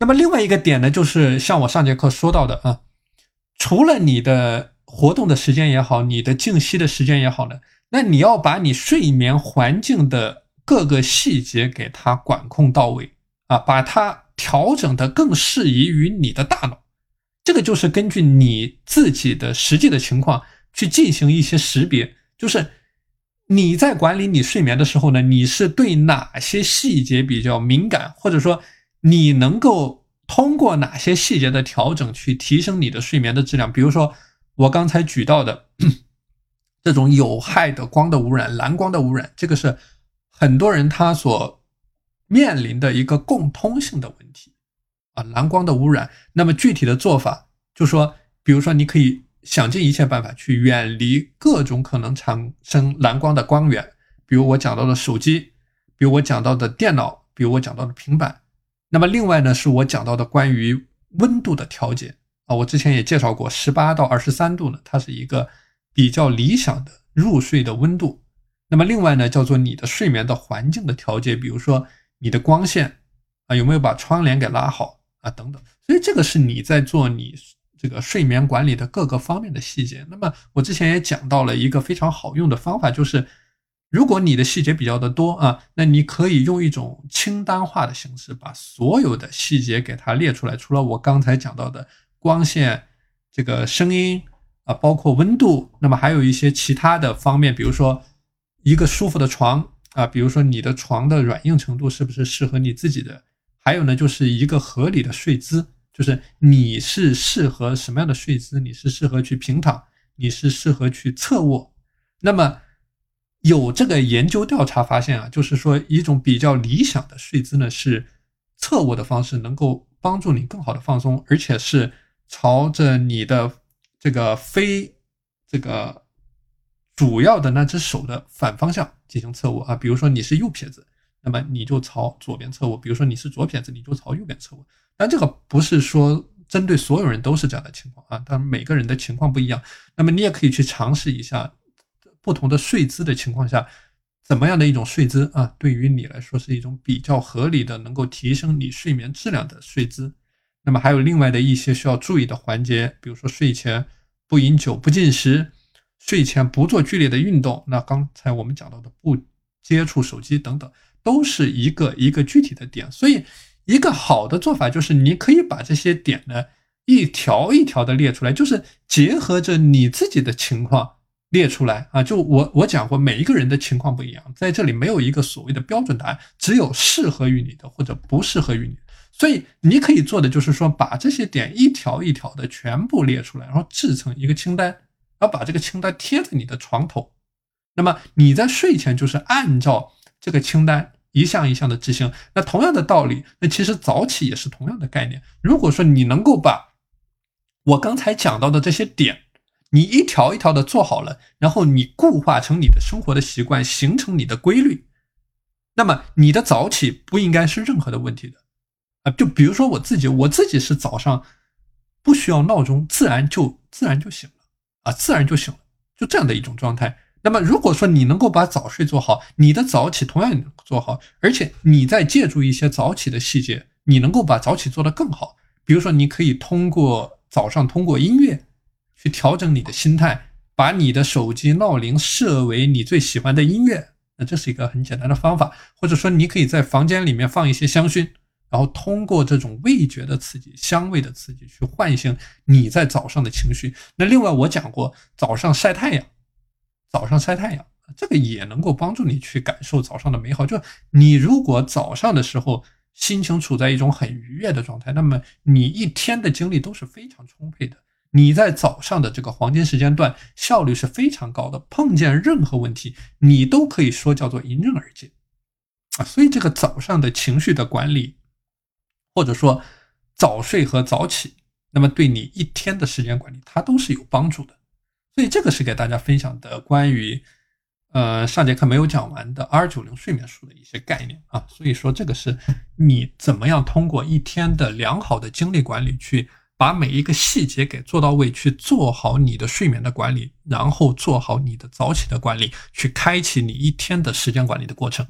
那么另外一个点呢，就是像我上节课说到的啊，除了你的活动的时间也好，你的静息的时间也好呢，那你要把你睡眠环境的各个细节给它管控到位啊，把它调整的更适宜于你的大脑。这个就是根据你自己的实际的情况去进行一些识别，就是你在管理你睡眠的时候呢，你是对哪些细节比较敏感，或者说。你能够通过哪些细节的调整去提升你的睡眠的质量？比如说我刚才举到的 这种有害的光的污染，蓝光的污染，这个是很多人他所面临的一个共通性的问题啊，蓝光的污染。那么具体的做法，就说，比如说你可以想尽一切办法去远离各种可能产生蓝光的光源，比如我讲到的手机，比如我讲到的电脑，比如我讲到的平板。那么另外呢，是我讲到的关于温度的调节啊，我之前也介绍过，十八到二十三度呢，它是一个比较理想的入睡的温度。那么另外呢，叫做你的睡眠的环境的调节，比如说你的光线啊，有没有把窗帘给拉好啊，等等。所以这个是你在做你这个睡眠管理的各个方面的细节。那么我之前也讲到了一个非常好用的方法，就是。如果你的细节比较的多啊，那你可以用一种清单化的形式，把所有的细节给它列出来。除了我刚才讲到的光线、这个声音啊，包括温度，那么还有一些其他的方面，比如说一个舒服的床啊，比如说你的床的软硬程度是不是适合你自己的？还有呢，就是一个合理的睡姿，就是你是适合什么样的睡姿？你是适合去平躺，你是适合去侧卧？那么。有这个研究调查发现啊，就是说一种比较理想的睡姿呢是侧卧的方式，能够帮助你更好的放松，而且是朝着你的这个非这个主要的那只手的反方向进行侧卧啊。比如说你是右撇子，那么你就朝左边侧卧；比如说你是左撇子，你就朝右边侧卧。但这个不是说针对所有人都是这样的情况啊，当然每个人的情况不一样。那么你也可以去尝试一下。不同的睡姿的情况下，怎么样的一种睡姿啊，对于你来说是一种比较合理的，能够提升你睡眠质量的睡姿。那么还有另外的一些需要注意的环节，比如说睡前不饮酒、不进食，睡前不做剧烈的运动。那刚才我们讲到的不接触手机等等，都是一个一个具体的点。所以，一个好的做法就是你可以把这些点呢一条一条的列出来，就是结合着你自己的情况。列出来啊！就我我讲过，每一个人的情况不一样，在这里没有一个所谓的标准答案，只有适合于你的或者不适合于你。所以你可以做的就是说，把这些点一条一条的全部列出来，然后制成一个清单，然后把这个清单贴在你的床头。那么你在睡前就是按照这个清单一项一项的执行。那同样的道理，那其实早起也是同样的概念。如果说你能够把我刚才讲到的这些点，你一条一条的做好了，然后你固化成你的生活的习惯，形成你的规律，那么你的早起不应该是任何的问题的啊！就比如说我自己，我自己是早上不需要闹钟，自然就自然就醒了啊，自然就醒了，就这样的一种状态。那么如果说你能够把早睡做好，你的早起同样能做好，而且你再借助一些早起的细节，你能够把早起做得更好。比如说，你可以通过早上通过音乐。去调整你的心态，把你的手机闹铃设为你最喜欢的音乐，那这是一个很简单的方法。或者说，你可以在房间里面放一些香薰，然后通过这种味觉的刺激、香味的刺激，去唤醒你在早上的情绪。那另外，我讲过早上晒太阳，早上晒太阳，这个也能够帮助你去感受早上的美好。就你如果早上的时候心情处在一种很愉悦的状态，那么你一天的精力都是非常充沛的。你在早上的这个黄金时间段效率是非常高的，碰见任何问题你都可以说叫做迎刃而解啊！所以这个早上的情绪的管理，或者说早睡和早起，那么对你一天的时间管理它都是有帮助的。所以这个是给大家分享的关于呃上节课没有讲完的 R 九零睡眠术的一些概念啊。所以说这个是你怎么样通过一天的良好的精力管理去。把每一个细节给做到位，去做好你的睡眠的管理，然后做好你的早起的管理，去开启你一天的时间管理的过程。